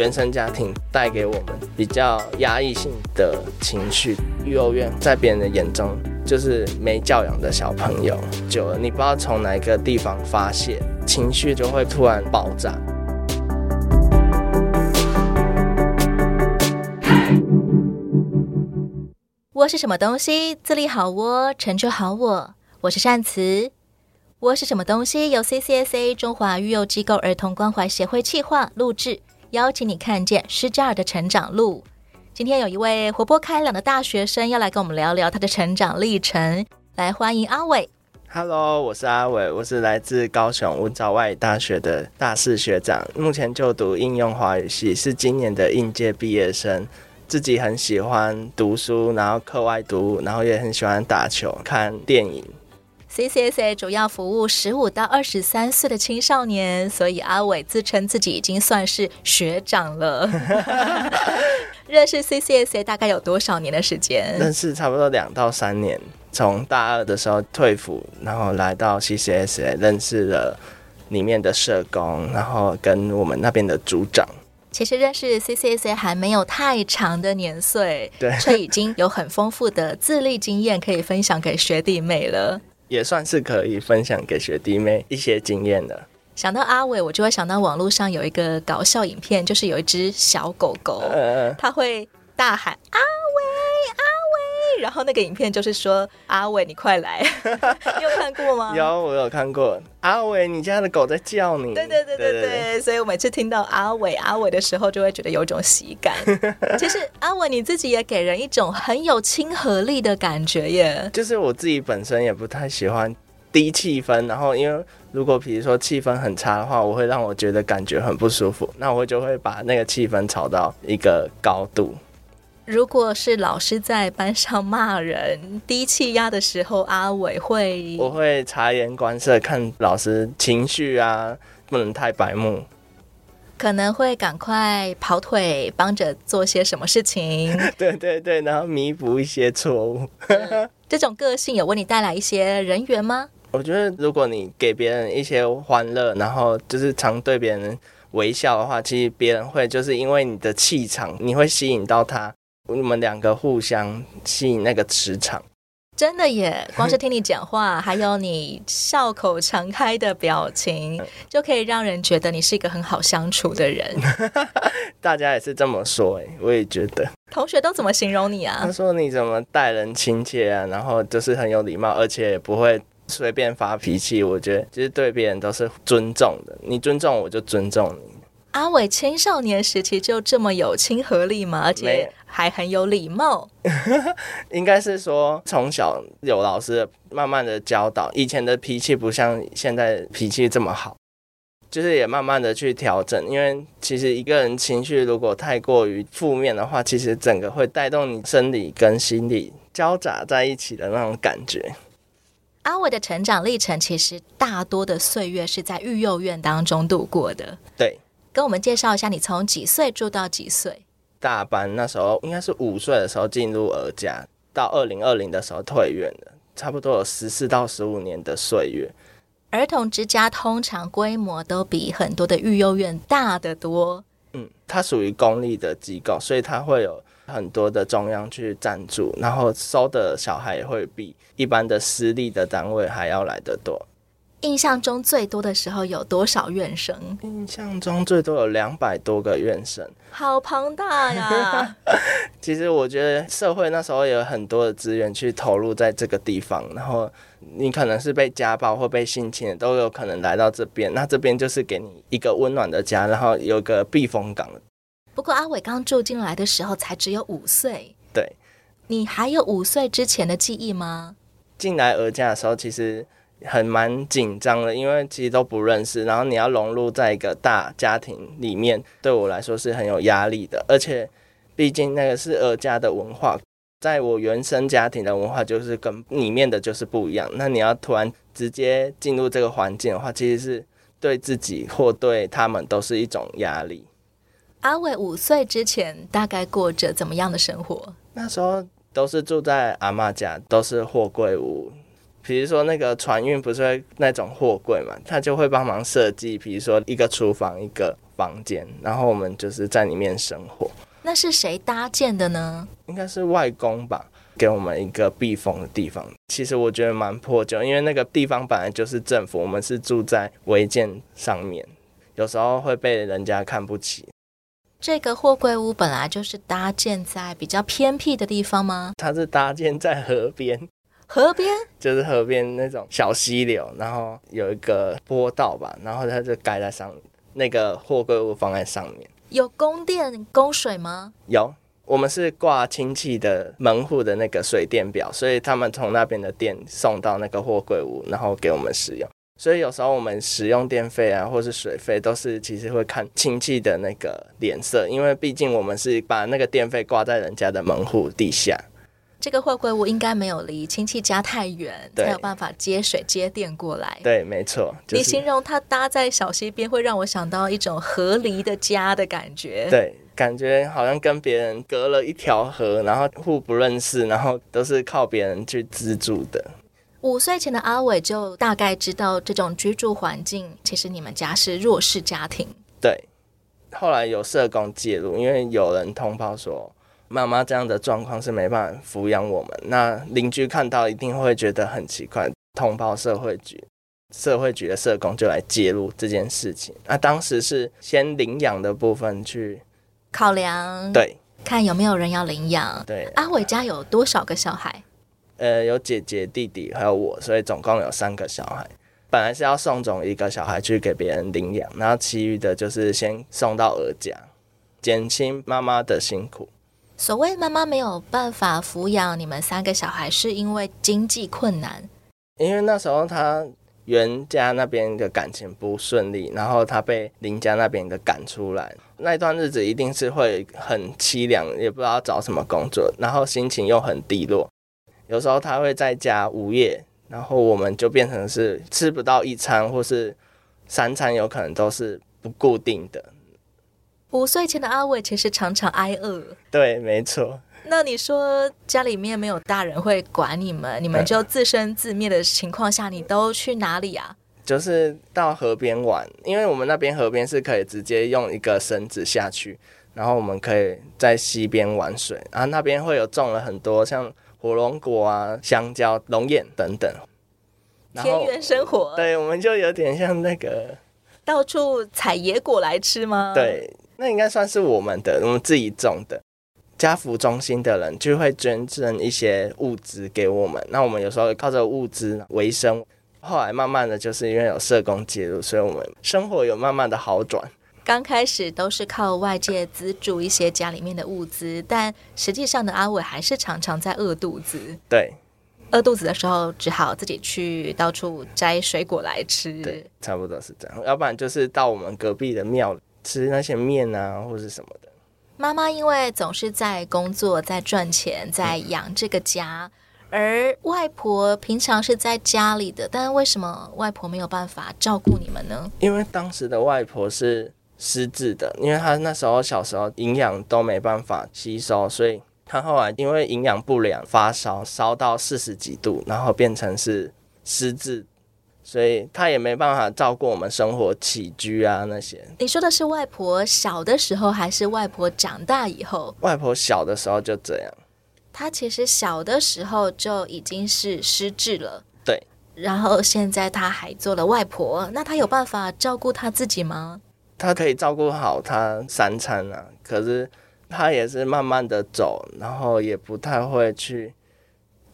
原生家庭带给我们比较压抑性的情绪。育幼院在别人的眼中就是没教养的小朋友，久了你不知道从哪个地方发泄，情绪就会突然爆炸。窝是什么东西？自立好窝，成就好我。我是善慈。窝是什么东西？由 CCSA 中华育幼机构儿童关怀协会企划录制，邀请你看见失家儿的成长路。今天有一位活泼开朗的大学生要来跟我们聊聊他的成长历程，来欢迎阿伟。Hello，我是阿伟，我是来自高雄文藻外语大学的大四学长，目前就读应用华语系，是今年的应届毕业生。自己很喜欢读书，然后课外读物，然后也很喜欢打球、看电影。CCSA 主要服务十五到二十三岁的青少年，所以阿伟自称自己已经算是学长了。认识 CCSA 大概有多少年的时间？认识差不多两到三年。从大二的时候退辅，然后来到 CCSA，认识了里面的社工，然后跟我们那边的组长。其实认识 CCSA 还没有太长的年岁，对，却已经有很丰富的自立经验可以分享给学弟妹了。也算是可以分享给学弟妹一些经验的。想到阿伟，我就会想到网络上有一个搞笑影片，就是有一只小狗狗，它会大喊阿伟阿伟，然后那个影片就是说阿伟你快来，你有看过吗？有，我有看过。阿伟，你家的狗在叫你。对对对对对，对对对，所以我每次听到阿伟阿伟的时候，就会觉得有一种喜感。其实阿伟你自己也给人一种很有亲和力的感觉耶。就是我自己本身也不太喜欢低气氛，然后因为如果比如说气氛很差的话，我会让我觉得感觉很不舒服，那我就会把那个气氛炒到一个高度。如果是老师在班上骂人低气压的时候，阿伟会，我会察言观色，看老师情绪啊，不能太白目，可能会赶快跑腿帮着做些什么事情。对对对，然后弥补一些错误。嗯，这种个性有为你带来一些人缘吗？我觉得，如果你给别人一些欢乐，然后就是常对别人微笑的话，其实别人会就是因为你的气场，你会吸引到他。你们两个互相吸引那个磁场，真的耶！光是听你讲话，还有你笑口常开的表情，就可以让人觉得你是一个很好相处的人。大家也是这么说哎，我也觉得。同学都怎么形容你啊？他说你怎么待人亲切啊，然后就是很有礼貌，而且也不会随便发脾气。我觉得其实对别人都是尊重的，你尊重我就尊重你。阿伟青少年时期就这么有亲和力吗？而且还很有礼貌。应该是说从小有老师慢慢的教导，以前的脾气不像现在脾气这么好，就是也慢慢的去调整。因为其实一个人情绪如果太过于负面的话，其实整个会带动你生理跟心理交杂在一起的那种感觉。阿伟的成长历程其实大多的岁月是在育幼院当中度过的。对。跟我们介绍一下，你从几岁住到几岁？大班那时候应该是五岁的时候进入儿家，到二零二零的时候退院的，差不多有十四到十五年的岁月。儿童之家通常规模都比很多的育幼院大得多。嗯，它属于公立的机构，所以它会有很多的中央去赞助，然后收的小孩也会比一般的私立的单位还要来得多。印象中最多的时候有多少院生？印象中最多有两百多个院生，好庞大呀！其实我觉得社会那时候有很多的资源去投入在这个地方，然后你可能是被家暴或被性侵的，都有可能来到这边。那这边就是给你一个温暖的家，然后有个避风港。不过阿伟刚住进来的时候才只有五岁，对，你还有五岁之前的记忆吗？进来儿家的时候，其实。很蛮紧张的，因为其实都不认识，然后你要融入在一个大家庭里面，对我来说是很有压力的。而且，毕竟那个是儿家的文化，在我原生家庭的文化就是跟里面的就是不一样。那你要突然直接进入这个环境的话，其实是对自己或对他们都是一种压力。阿伟五岁之前大概过着怎么样的生活？那时候都是住在阿妈家，都是货柜屋。比如说那个船运不是会那种货柜嘛，他就会帮忙设计，比如说一个厨房、一个房间，然后我们就是在里面生活。那是谁搭建的呢？应该是外公吧，给我们一个避风的地方。其实我觉得蛮破旧，因为那个地方本来就是政府，我们是住在违建上面，有时候会被人家看不起。这个货柜屋本来就是搭建在比较偏僻的地方吗？它是搭建在河边，河边就是河边那种小溪流，然后有一个坡道吧，然后它就盖在上面，那个货柜屋放在上面。有供电供水吗？有，我们是挂亲戚的门户的那个水电表，所以他们从那边的电送到那个货柜屋，然后给我们使用。所以有时候我们使用电费啊，或是水费，都是其实会看亲戚的那个脸色，因为毕竟我们是把那个电费挂在人家的门户地下。这个货柜屋应该没有离亲戚家太远，才有办法接水接电过来。对，没错。就是、你形容它搭在小溪边，会让我想到一种河离的家的感觉。对，感觉好像跟别人隔了一条河，然后互不认识，然后都是靠别人去资助的。五岁前的阿伟就大概知道这种居住环境，其实你们家是弱势家庭。对，后来有社工介入，因为有人通报说妈妈这样的状况是没办法抚养我们，那邻居看到一定会觉得很奇怪，通报社会局，社会局的社工就来介入这件事情。那当时是先领养的部分去考量，对，看有没有人要领养。对，阿伟家有多少个小孩？呃，有姐姐、弟弟，还有我，所以总共有三个小孩。本来是要送走一个小孩去给别人领养，然后其余的就是先送到儿家，减轻妈妈的辛苦。所谓妈妈没有办法抚养你们三个小孩，是因为经济困难。因为那时候他原家那边的感情不顺利，然后他被邻家那边的赶出来，那段日子一定是会很凄凉，也不知道找什么工作，然后心情又很低落。有时候他会在家午夜，然后我们就变成是吃不到一餐，或是三餐有可能都是不固定的。五岁前的阿伟其实常常挨饿。对，没错。那你说家里面没有大人会管你们，你们就自生自灭的情况下，你都去哪里啊？就是到河边玩，因为我们那边河边是可以直接用一个绳子下去，然后我们可以在溪边玩水，然后那边会有种了很多像。火龙果啊，香蕉、龙眼等等，田园生活。对，我们就有点像那个到处采野果来吃吗？对，那应该算是我们的，我们自己种的。家福中心的人就会捐赠一些物资给我们，那我们有时候靠着物资为生。后来慢慢的就是因为有社工介入，所以我们生活有慢慢的好转。刚开始都是靠外界资助一些家里面的物资，但实际上的阿伟还是常常在饿肚子。对，饿肚子的时候只好自己去到处摘水果来吃。对，差不多是这样。要不然就是到我们隔壁的庙吃那些面啊，或是什么的。妈妈因为总是在工作，在赚钱，在养这个家，嗯，而外婆平常是在家里的，但是为什么外婆没有办法照顾你们呢？因为当时的外婆是。失智的，因为她那时候小时候营养都没办法吸收，所以她后来因为营养不良发烧，烧到四十几度，然后变成是失智，所以他也没办法照顾我们生活起居啊那些。你说的是外婆小的时候，还是外婆长大以后？外婆小的时候就这样。他其实小的时候就已经是失智了。对。然后现在他还做了外婆，那他有办法照顾他自己吗？他可以照顾好他三餐啊，可是他也是慢慢的走，然后也不太会去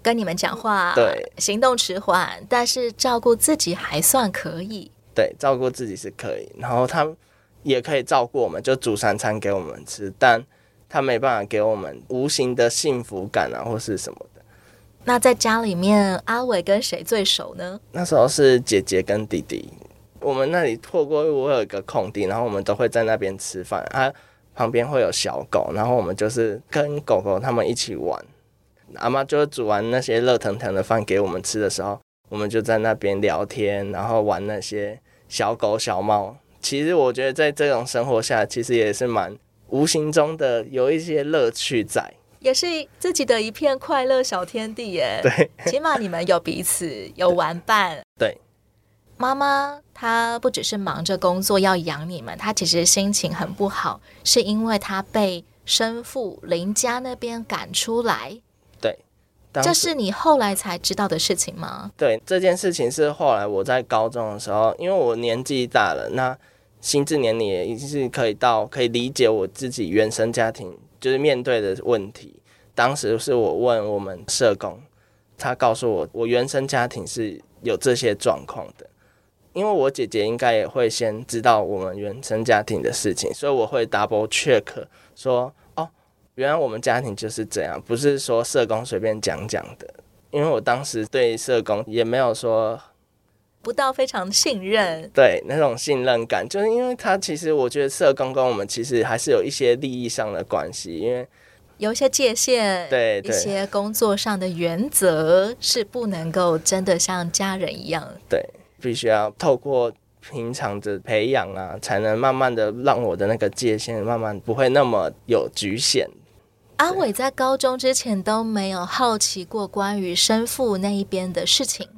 跟你们讲话，对，行动迟缓，但是照顾自己还算可以。对，照顾自己是可以，然后他也可以照顾我们，就煮三餐给我们吃，但他没办法给我们无形的幸福感啊，或是什么的。那在家里面，阿伟跟谁最熟呢？那时候是姐姐跟弟弟。我们那里透过我有一个空地，然后我们都会在那边吃饭。啊，旁边会有小狗，然后我们就是跟狗狗他们一起玩。阿妈就会煮完那些热腾腾的饭给我们吃的时候，我们就在那边聊天，然后玩那些小狗小猫。其实我觉得在这种生活下，其实也是蛮无形中的有一些乐趣在，也是自己的一片快乐小天地耶。对，起码你们有彼此有玩伴。对。妈妈她不只是忙着工作要养你们，她其实心情很不好，是因为她被生父林家那边赶出来。对，这是你后来才知道的事情吗？对，这件事情是后来我在高中的时候，因为我年纪大了，那心智年龄也已经是可以到可以理解我自己原生家庭就是面对的问题。当时是我问我们社工，他告诉我我原生家庭是有这些状况的。因为我姐姐应该也会先知道我们原生家庭的事情，所以我会 double check 说，哦，原来我们家庭就是这样，不是说社工随便讲讲的。因为我当时对社工也没有说不到非常信任，对那种信任感，就是因为他其实我觉得社工跟我们其实还是有一些利益上的关系，因为有一些界限，对，对，一些工作上的原则是不能够真的像家人一样，对。必须要透过平常的培养啊，才能慢慢的让我的那个界限慢慢不会那么有局限。阿伟在高中之前都没有好奇过关于生父那一边的事情。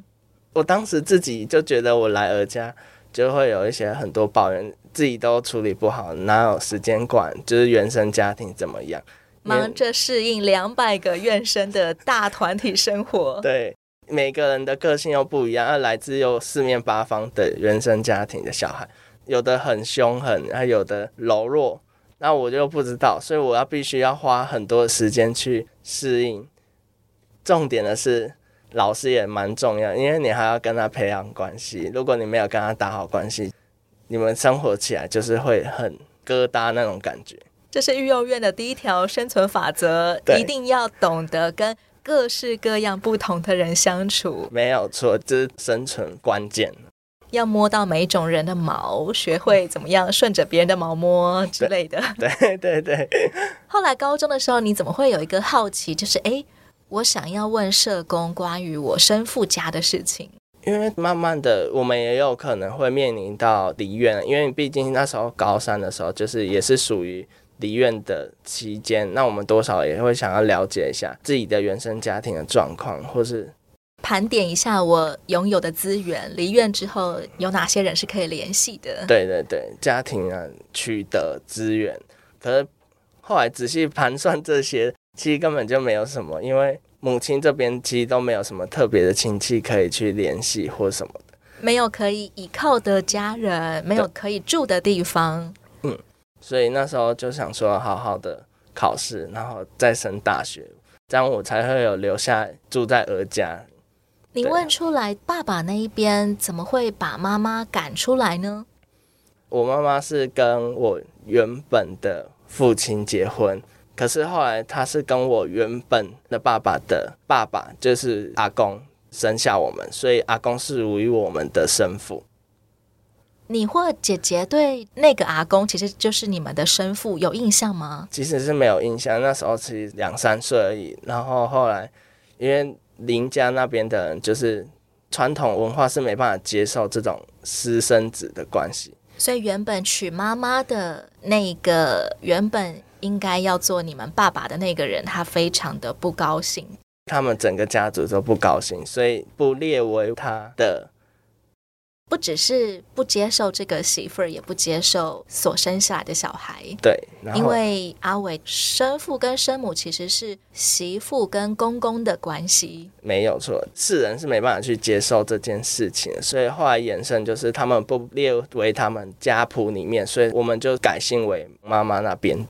我当时自己就觉得我来儿家就会有一些很多抱怨，自己都处理不好，哪有时间管？就是原生家庭怎么样，忙着适应两百个怨生的大团体生活。对。每个人的个性又不一样，而来自又四面八方的原生家庭的小孩，有的很凶狠，还有的柔弱，那我就不知道，所以我要必须要花很多时间去适应。重点的是，老师也蛮重要，因为你还要跟他培养关系。如果你没有跟他打好关系，你们生活起来就是会很疙瘩那种感觉。这是育幼院的第一条生存法则，一定要懂得跟。各式各样不同的人相处，没有错，这是生存关键。要摸到每一种人的毛，学会怎么样顺着别人的毛摸之类的。对 对对。后来高中的时候，你怎么会有一个好奇，就是哎，我想要问社工关于我生父家的事情？因为慢慢的，我们也有可能会面临到离院，因为毕竟那时候高三的时候，就是也是属于。离院的期间，那我们多少也会想要了解一下自己的原生家庭的状况，或是盘点一下我拥有的资源。离院之后有哪些人是可以联系的？对对对，家庭啊，取得资源。可是后来仔细盘算这些，其实根本就没有什么，因为母亲这边其实都没有什么特别的亲戚可以去联系或什么的，没有可以依靠的家人，没有可以住的地方。嗯所以那时候就想说，好好的考试，然后再升大学，这样我才会有留下住在儿家。你问出来，爸爸那一边怎么会把妈妈赶出来呢？我妈妈是跟我原本的父亲结婚，可是后来她是跟我原本的爸爸的爸爸，就是阿公生下我们，所以阿公是属于我们的生父。你或姐姐对那个阿公，其实就是你们的生父，有印象吗？其实是没有印象，那时候其实两三岁而已。然后后来，因为林家那边的人就是传统文化是没办法接受这种私生子的关系，所以原本娶妈妈的那个原本应该要做你们爸爸的那个人，他非常的不高兴。他们整个家族都不高兴，所以不列为他的。不只是不接受这个媳妇儿，也不接受所生下来的小孩。对，因为阿伟生父跟生母其实是媳妇跟公公的关系。没有错，世人是没办法去接受这件事情，所以后来衍生就是他们不列为他们家谱里面，所以我们就改姓为妈妈那边。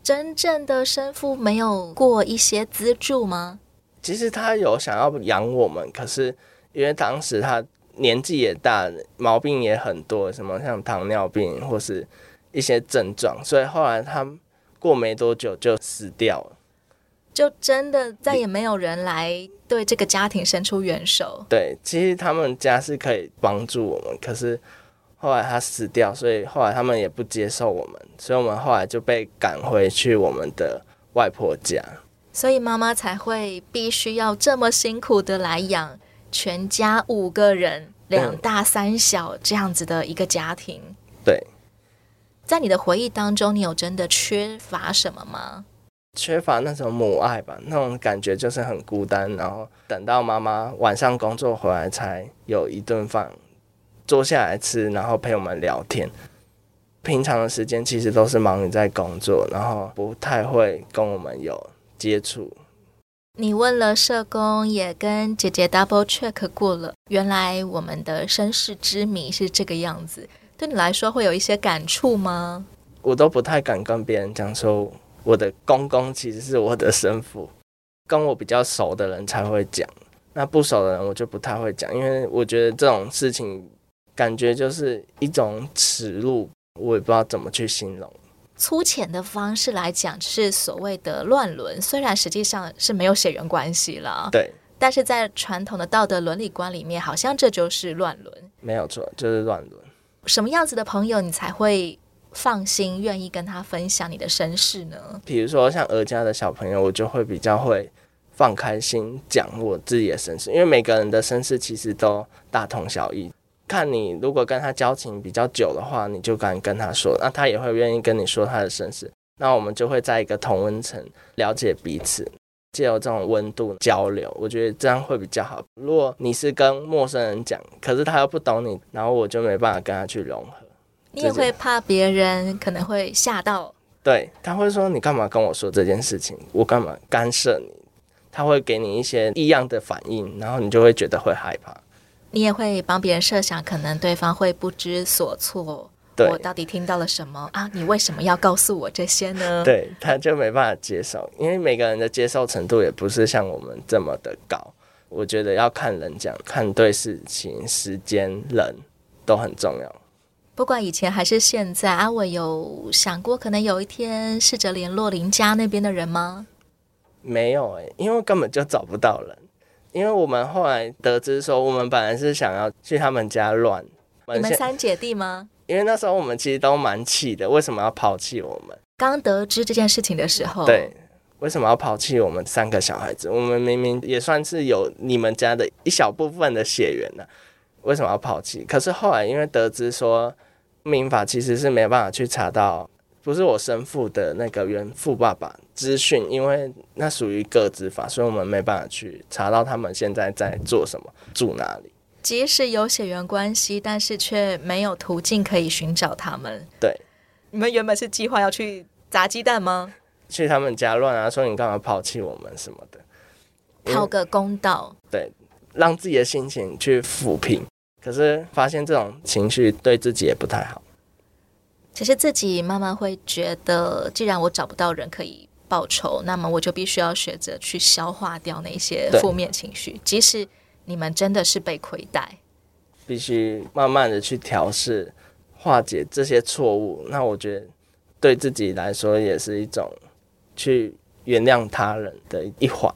真正的生父没有过一些资助吗？其实他有想要养我们，可是因为当时他。年纪也大，毛病也很多，什么像糖尿病或是一些症状，所以后来他过没多久就死掉了，就真的再也没有人来对这个家庭伸出援手。对，其实他们家是可以帮助我们，可是后来他死掉，所以后来他们也不接受我们，所以我们后来就被赶回去我们的外婆家，所以妈妈才会必须要这么辛苦的来养。全家五个人，两大三小这样子的一个家庭。对，在你的回忆当中，你有真的缺乏什么吗？缺乏那种母爱吧，那种感觉就是很孤单。然后等到妈妈晚上工作回来，才有一顿饭坐下来吃，然后陪我们聊天。平常的时间其实都是忙于在工作，然后不太会跟我们有接触。你问了社工，也跟姐姐 double check 过了，原来我们的身世之谜是这个样子。对你来说会有一些感触吗？我都不太敢跟别人讲说我的公公其实是我的生父，跟我比较熟的人才会讲，那不熟的人我就不太会讲，因为我觉得这种事情感觉就是一种耻辱。我也不知道怎么去形容。粗浅的方式来讲，是所谓的乱伦，虽然实际上是没有血缘关系了。对。但是在传统的道德伦理观里面，好像这就是乱伦。没有错，就是乱伦。什么样子的朋友，你才会放心愿意跟他分享你的身世呢？比如说像儿家的小朋友，我就会比较会放开心讲我自己的身世，因为每个人的身世其实都大同小异。看你如果跟他交情比较久的话，你就敢跟他说，那他也会愿意跟你说他的身世，那我们就会在一个同温层了解彼此，借由这种温度交流，我觉得这样会比较好。如果你是跟陌生人讲，可是他又不懂你，然后我就没办法跟他去融合。你也会怕别人可能会吓到？对，他会说，你干嘛跟我说这件事情？我干嘛干涉你？他会给你一些异样的反应，然后你就会觉得会害怕。你也会帮别人设想，可能对方会不知所措。对，我到底听到了什么啊？你为什么要告诉我这些呢？对，他就没办法接受，因为每个人的接受程度也不是像我们这么的高。我觉得要看人讲，看对事情、时间、人都很重要。不管以前还是现在，阿伟有想过可能有一天试着联络林家那边的人吗？没有哎、欸，因为根本就找不到人。因为我们后来得知说，我们本来是想要去他们家乱。你们三姐弟吗？因为那时候我们其实都蛮气的，为什么要抛弃我们？刚得知这件事情的时候，对，为什么要抛弃我们三个小孩子？我们明明也算是有你们家的一小部分的血缘呢，为什么要抛弃？可是后来因为得知说，民法其实是没办法去查到。不是我生父的那个原父爸爸资讯，因为那属于个资法，所以我们没办法去查到他们现在在做什么，住哪里。即使有血缘关系，但是却没有途径可以寻找他们。对，你们原本是计划要去砸鸡蛋吗？去他们家乱啊，说你干嘛抛弃我们什么的，讨个公道。对，让自己的心情去抚平。可是发现这种情绪对自己也不太好。其实自己慢慢会觉得，既然我找不到人可以报仇，那么我就必须要学着去消化掉那些负面情绪。即使你们真的是被亏待，必须慢慢的去调试、化解这些错误。那我觉得对自己来说也是一种去原谅他人的一环。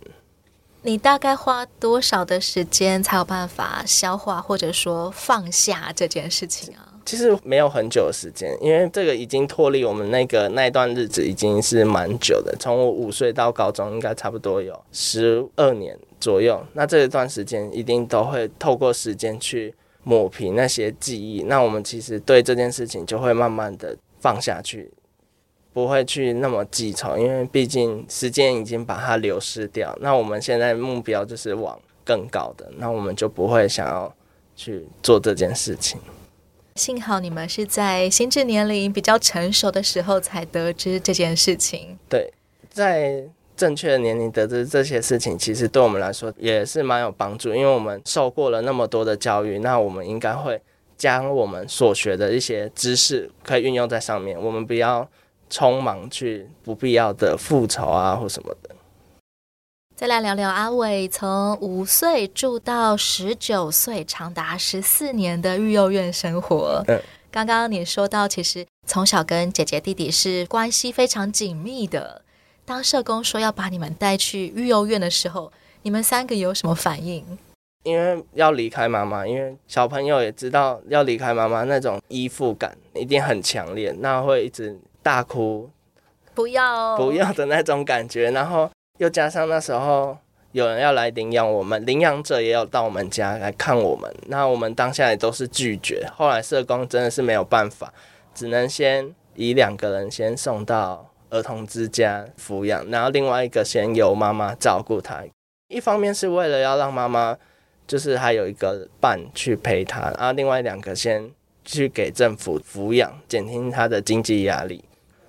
你大概花多少的时间才有办法消化或者说放下这件事情啊？其实没有很久的时间，因为这个已经脱离我们那个那一段日子已经是蛮久的。从我五岁到高中，应该差不多有十二年左右。那这一段时间一定都会透过时间去抹平那些记忆。那我们其实对这件事情就会慢慢的放下去，不会去那么记仇，因为毕竟时间已经把它流失掉。那我们现在目标就是往更高的，那我们就不会想要去做这件事情。幸好你们是在心智年龄比较成熟的时候才得知这件事情。对，在正确的年龄得知这些事情，其实对我们来说也是蛮有帮助，因为我们受过了那么多的教育，那我们应该会将我们所学的一些知识可以运用在上面，我们不要匆忙去不必要的复仇啊或什么的。再来聊聊阿伟从五岁住到十九岁，长达十四年的育幼院生活。嗯，刚刚你说到，其实从小跟姐姐弟弟是关系非常紧密的。当社工说要把你们带去育幼院的时候，你们三个有什么反应？因为要离开妈妈，因为小朋友也知道要离开妈妈，那种依附感一定很强烈，那会一直大哭，不要哦，不要的那种感觉，然后。又加上那时候有人要来领养我们，领养者也有到我们家来看我们，那我们当下也都是拒绝。后来社工真的是没有办法，只能先以两个人先送到儿童之家抚养，然后另外一个先由妈妈照顾他。一方面是为了要让妈妈就是还有一个伴去陪他，然后另外两个先去给政府抚养，减轻他的经济压力。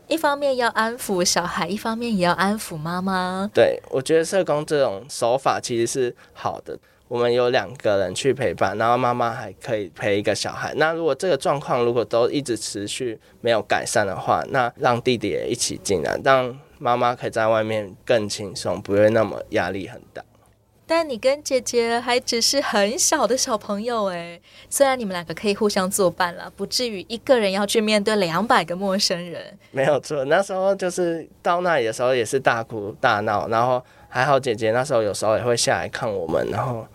一方面要安抚小孩，一方面也要安抚妈妈。对，我觉得社工这种手法其实是好的。我们有两个人去陪伴，然后妈妈还可以陪一个小孩。那如果这个状况如果都一直持续没有改善的话，那让弟弟也一起进来，让妈妈可以在外面更轻松，不会那么压力很大。但你跟姐姐还只是很小的小朋友诶，虽然你们两个可以互相作伴了，不至于一个人要去面对两百个陌生人。没有错，那时候就是到那里的时候也是大哭大闹，然后还好姐姐那时候有时候也会下来看我们，然后。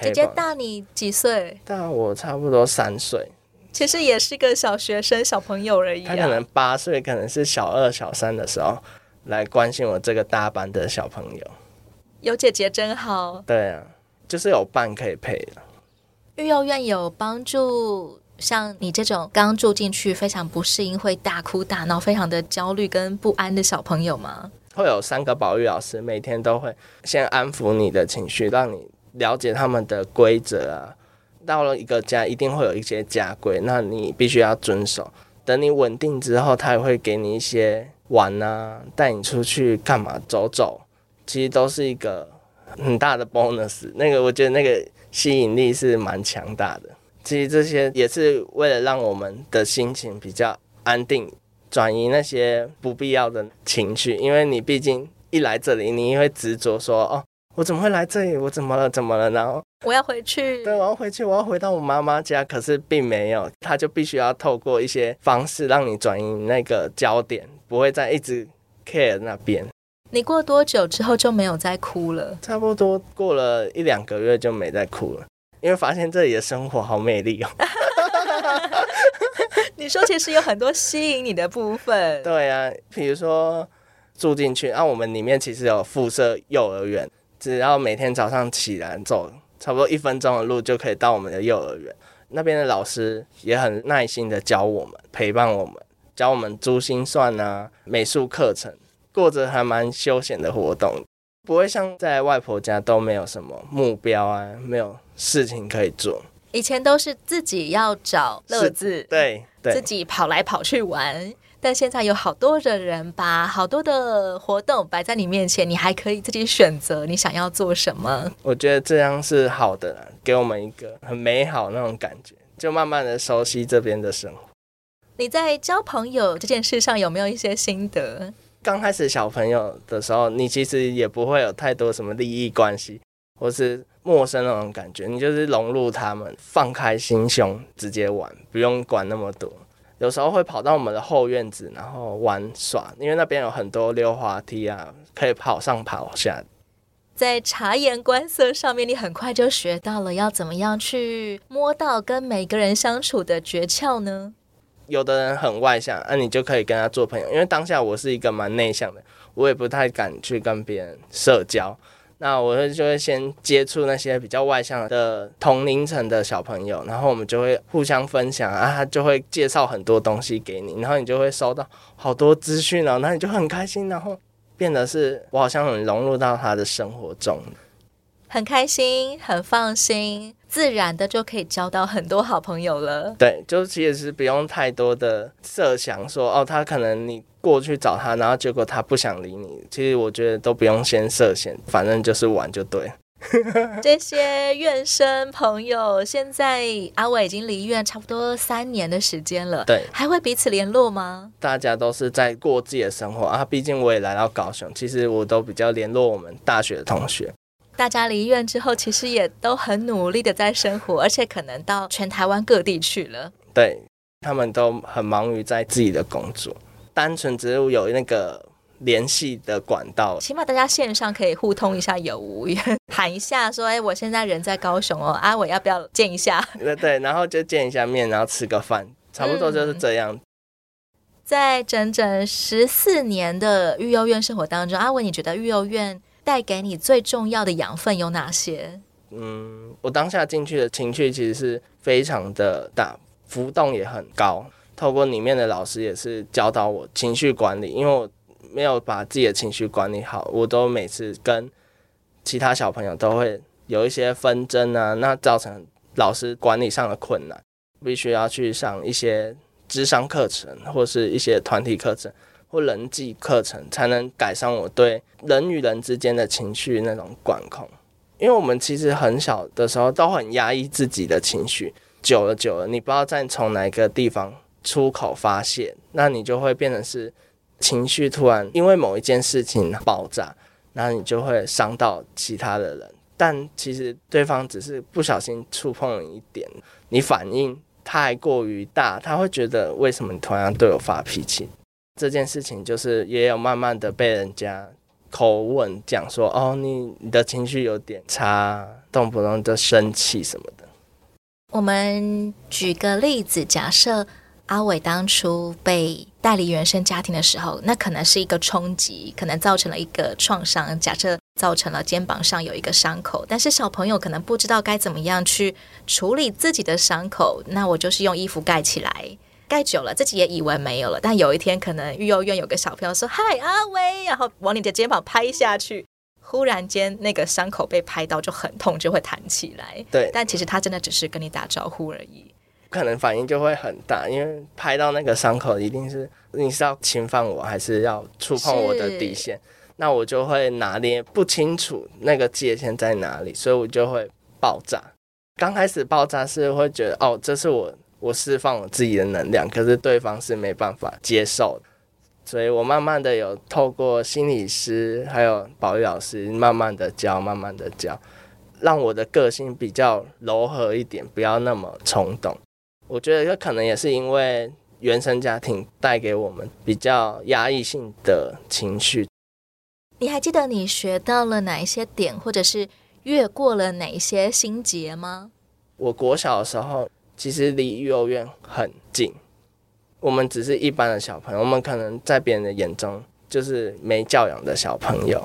姐姐大你几岁？大我差不多三岁。其实也是个小学生、小朋友而已啊。他可能八岁，可能是小二、小三的时候来关心我这个大班的小朋友。有姐姐真好。对啊，就是有伴可以陪的。育幼院有帮助像你这种刚住进去非常不适应、会大哭大闹、非常的焦虑跟不安的小朋友吗？会有三个保育老师，每天都会先安抚你的情绪，让你。了解他们的规则啊，到了一个家一定会有一些家规，那你必须要遵守。等你稳定之后，他也会给你一些玩啊，带你出去干嘛走走，其实都是一个很大的 bonus。那个我觉得那个吸引力是蛮强大的。其实这些也是为了让我们的心情比较安定，转移那些不必要的情绪，因为你毕竟一来这里，你会执着说哦。我怎么会来这里？我怎么了？怎么了？然后我要回去。对，我要回去，我要回到我妈妈家。可是并没有，他就必须要透过一些方式让你转移那个焦点，不会再一直 care 那边。你过多久之后就没有再哭了？差不多过了一两个月就没再哭了，因为发现这里的生活好美丽哦。你说其实有很多吸引你的部分。对啊，比如说住进去，那、啊、我们里面其实有附设幼儿园。只要每天早上起来走差不多一分钟的路，就可以到我们的幼儿园。那边的老师也很耐心的教我们，陪伴我们，教我们珠心算啊、美术课程，过着还蛮休闲的活动，不会像在外婆家都没有什么目标啊，没有事情可以做。以前都是自己要找乐子，对，对，自己跑来跑去玩。但现在有好多的人把好多的活动摆在你面前，你还可以自己选择你想要做什么。我觉得这样是好的啦，给我们一个很美好那种感觉，就慢慢的熟悉这边的生活。你在交朋友这件事上有没有一些心得？刚开始小朋友的时候，你其实也不会有太多什么利益关系，或是陌生那种感觉，你就是融入他们，放开心胸，直接玩，不用管那么多。有时候会跑到我们的后院子，然后玩耍，因为那边有很多溜滑梯啊，可以跑上跑下。在察言观色上面，你很快就学到了要怎么样去摸到跟每个人相处的诀窍呢？有的人很外向，那、你就可以跟他做朋友。因为当下我是一个蛮内向的，我也不太敢去跟别人社交。那我会就会先接触那些比较外向的同龄层的小朋友，然后我们就会互相分享啊，他就会介绍很多东西给你，然后你就会收到好多资讯哦，然后你就很开心，然后变得是我好像很融入到他的生活中，很开心，很放心，自然的就可以交到很多好朋友了。对，就其实是不用太多的设想说，说哦，他可能你。过去找他，然后结果他不想理你。其实我觉得都不用先设限，反正就是玩就对。这些院生朋友，现在阿伟已经离院差不多三年的时间了，对，还会彼此联络吗？大家都是在过自己的生活啊。毕竟我也来到高雄，其实我都比较联络我们大学的同学。大家离院之后，其实也都很努力的在生活，而且可能到全台湾各地去了。对，他们都很忙于在自己的工作。单纯只有有那个联系的管道，起码大家线上可以互通一下有无，喊一下说：“哎，我现在人在高雄哦，阿伟要不要见一下？”对对，然后就见一下面，然后吃个饭，差不多就是这样。嗯，在整整十四年的育幼院生活当中，阿伟，你觉得育幼院带给你最重要的养分有哪些？嗯，我当下进去的情绪其实是非常的大，浮动也很高。透过里面的老师也是教导我情绪管理，因为我没有把自己的情绪管理好，我都每次跟其他小朋友都会有一些纷争啊，那造成老师管理上的困难，必须要去上一些智商课程，或是一些团体课程或人际课程，才能改善我对人与人之间的情绪那种管控。因为我们其实很小的时候都很压抑自己的情绪，久了久了，你不知道再从哪个地方出口发泄，那你就会变成是情绪突然因为某一件事情爆炸，那你就会伤到其他的人。但其实对方只是不小心触碰了一点，你反应太过于大，他会觉得为什么你突然对我发脾气？这件事情就是也有慢慢的被人家。口吻讲说哦，你你的情绪有点差，动不动就生气什么的。我们举个例子，假设阿伟当初被带离原生家庭的时候，那可能是一个冲击，可能造成了一个创伤。假设造成了肩膀上有一个伤口，但是小朋友可能不知道该怎么样去处理自己的伤口，那我就是用衣服盖起来。盖久了，自己也以为没有了。但有一天，可能育幼院有个小朋友说：“嗨，阿威！”然后往你的肩膀拍下去，忽然间那个伤口被拍到就很痛，就会弹起来。对，但其实他真的只是跟你打招呼而已。可能反应就会很大，因为拍到那个伤口，一定是你是要侵犯我，还是要触碰我的底线？那我就会拿捏不清楚那个界限在哪里，所以我就会爆炸。刚开始爆炸是会觉得，哦，这是我。我释放我自己的能量，可是对方是没办法接受的，所以我慢慢的有透过心理师还有保育老师，慢慢的教，慢慢的教，让我的个性比较柔和一点，不要那么冲动。我觉得这可能也是因为原生家庭带给我们比较压抑性的情绪。你还记得你学到了哪一些点，或者是越过了哪一些心结吗？我国小的时候。其实离育幼院很近，我们只是一般的小朋友，我们可能在别人的眼中就是没教养的小朋友，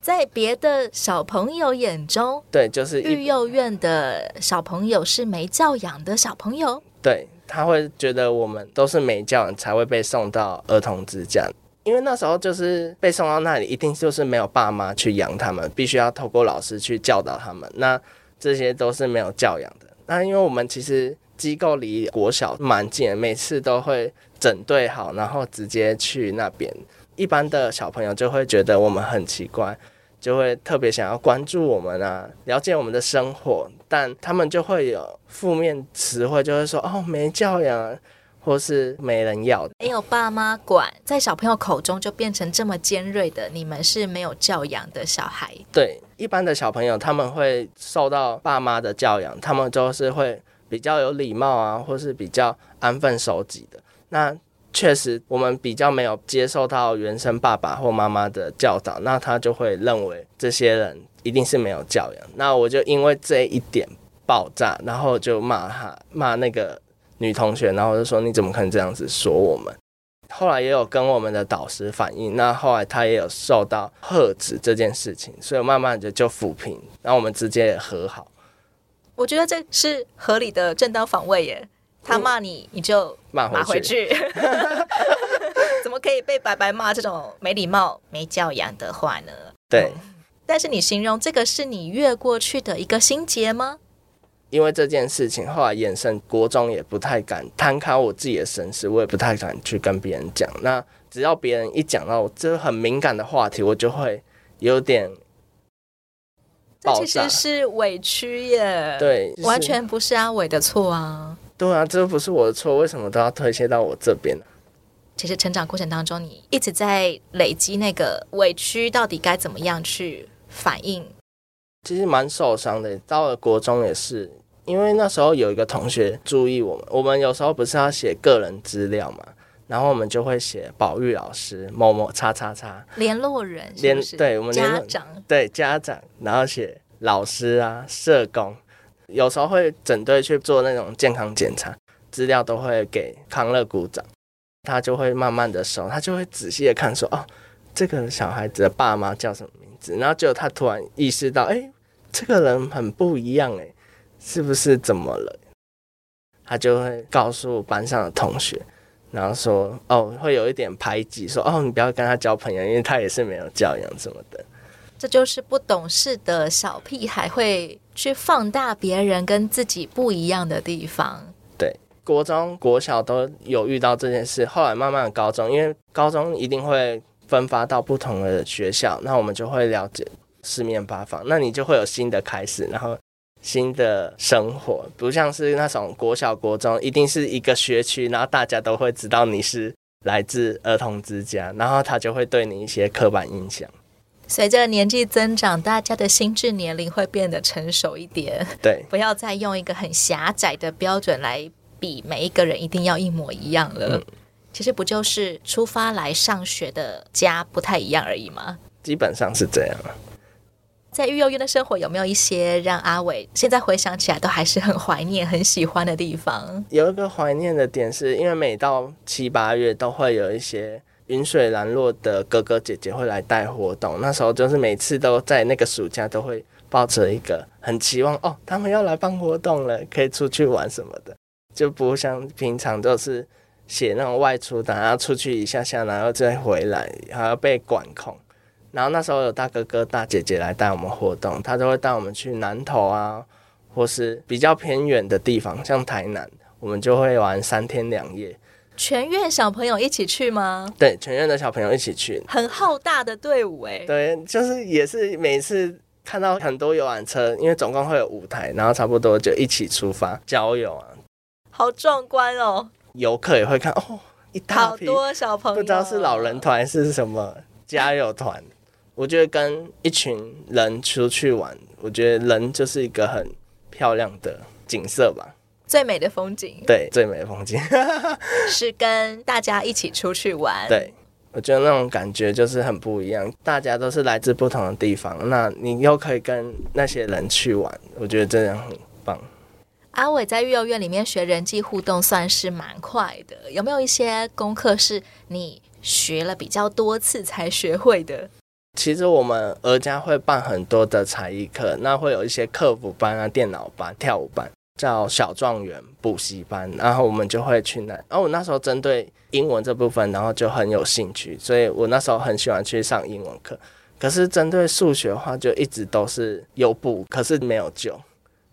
在别的小朋友眼中，对，就是育幼院的小朋友是没教养的小朋友，对，他会觉得我们都是没教养才会被送到儿童之家，因为那时候就是被送到那里，一定就是没有爸妈去养他们，必须要透过老师去教导他们，那这些都是没有教养的，那因为我们其实。机构离国小蛮近，每次都会整队好，然后直接去那边。一般的小朋友就会觉得我们很奇怪，就会特别想要关注我们啊，了解我们的生活，但他们就会有负面词汇，就会说哦，没教养，或是没人要，没有爸妈管，在小朋友口中就变成这么尖锐的，你们是没有教养的小孩。对，一般的小朋友他们会受到爸妈的教养，他们就是会。比较有礼貌啊，或是比较安分守己的，那确实我们比较没有接受到原生爸爸或妈妈的教导，那他就会认为这些人一定是没有教养。那我就因为这一点爆炸，然后就骂他，骂那个女同学，然后就说你怎么可能这样子说我们？后来也有跟我们的导师反映，那后来他也有受到喝止这件事情，所以慢慢的就抚平，然后我们直接也和好。我觉得这是合理的正当防卫耶。他骂你，你就骂回去。怎么可以被白白骂这种没礼貌、没教养的话呢？对、嗯。但是你形容这个是你越过去的一个心结吗？因为这件事情后来延伸，国中也不太敢摊开我自己的身世，我也不太敢去跟别人讲。那只要别人一讲到这很敏感的话题，我就会有点。这其实是委屈耶，对，完全不是阿伟的错啊。对啊，这不是我的错，为什么都要推卸到我这边呢？其实成长过程当中，你一直在累积那个委屈，到底该怎么样去反应？其实蛮受伤的，到了国中也是，因为那时候有一个同学注意我们，我们有时候不是要写个人资料嘛，然后我们就会写保育老师某某叉叉叉。联络人是联，对我们家长，对家长，然后写。老师啊，社工，有时候会整队去做那种健康检查，资料都会给康乐股长，他就会慢慢的收，他就会仔细的看说，哦，这个小孩子的爸妈叫什么名字，然后就他突然意识到，哎，这个人很不一样，哎，是不是怎么了？他就会告诉班上的同学，然后说，哦，会有一点排挤，说，哦，你不要跟他交朋友，因为他也是没有教养什么的。这就是不懂事的小屁孩会去放大别人跟自己不一样的地方。对，国中、国小都有遇到这件事，后来慢慢的高中，因为高中一定会分发到不同的学校，那我们就会了解四面八方，那你就会有新的开始，然后新的生活，不像是那种国小、国中，一定是一个学区，然后大家都会知道你是来自儿童之家，然后他就会对你一些刻板印象。随着年纪增长，大家的心智年龄会变得成熟一点。对，不要再用一个很狭窄的标准来比每一个人一定要一模一样了。嗯，其实不就是出发来上学的家不太一样而已吗？基本上是这样。在育幼院的生活有没有一些让阿伟现在回想起来都还是很怀念、很喜欢的地方？有一个怀念的点是，因为每到七八月都会有一些云水兰落的哥哥姐姐会来带活动，那时候就是每次都在那个暑假都会抱着一个很期望哦，他们要来办活动了，可以出去玩什么的，就不像平常都是写那种外出单，然后出去一下下，然后再回来还要被管控。然后那时候有大哥哥大姐姐来带我们活动，他都会带我们去南投啊，或是比较偏远的地方，像台南，我们就会玩三天两夜。全院小朋友一起去吗？对，全院的小朋友一起去，很浩大的队伍哎。对，就是也是每次看到很多游览车，因为总共会有五台，然后差不多就一起出发郊游啊，好壮观哦！游客也会看哦，一大批好多小朋友，不知道是老人团是什么加油团。我觉得跟一群人出去玩，我觉得人就是一个很漂亮的景色吧，最美的风景。对，最美的风景 是跟大家一起出去玩。对，我觉得那种感觉就是很不一样，大家都是来自不同的地方，那你又可以跟那些人去玩，我觉得这样很棒。阿伟在育幼院里面学人际互动算是蛮快的，有没有一些功课是你学了比较多次才学会的？其实我们儿家会办很多的才艺课，那会有一些客服班啊、电脑班、跳舞班，叫小状元补习班，然后我们就会去那。然后我那时候针对英文这部分，然后就很有兴趣，所以我那时候很喜欢去上英文课。可是针对数学的话，就一直都是有补，可是没有救。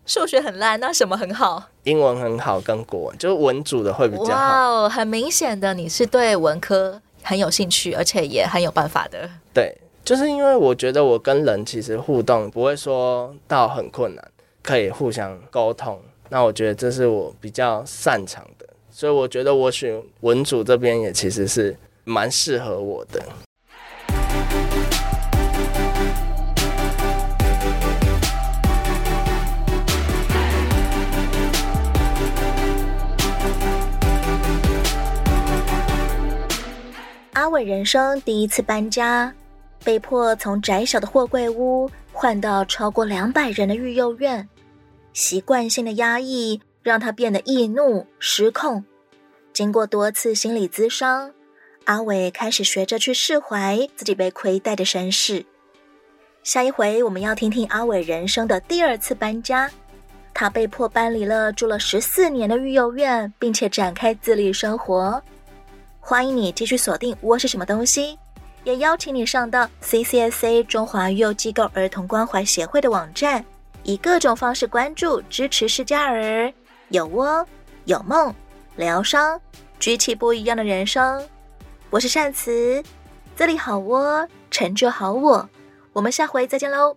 数学很烂，那什么很好？英文很好，跟国文，就是文组的会比较好。哇哦，很明显的你是对文科很有兴趣，而且也很有办法的。对。就是因为我觉得我跟人其实互动不会说到很困难，可以互相沟通。那我觉得这是我比较擅长的，所以我觉得我选文组这边也其实是蛮适合我的。阿伟人生第一次搬家。被迫从窄小的货柜屋换到超过两百人的育幼院，习惯性的压抑让他变得易怒失控。经过多次心理咨商，阿伟开始学着去释怀自己被亏待的身世。下一回我们要听听阿伟人生的第二次搬家，他被迫搬离了住了十四年的育幼院，并且展开自立生活。欢迎你继续锁定窝是什么东西。也邀请你上到 CCSA 中华育幼机构儿童关怀协会的网站，以各种方式关注、支持失家儿，有窝有梦，疗伤，举起不一样的人生。我是善慈，这里好窝，成就好我。我们下回再见喽。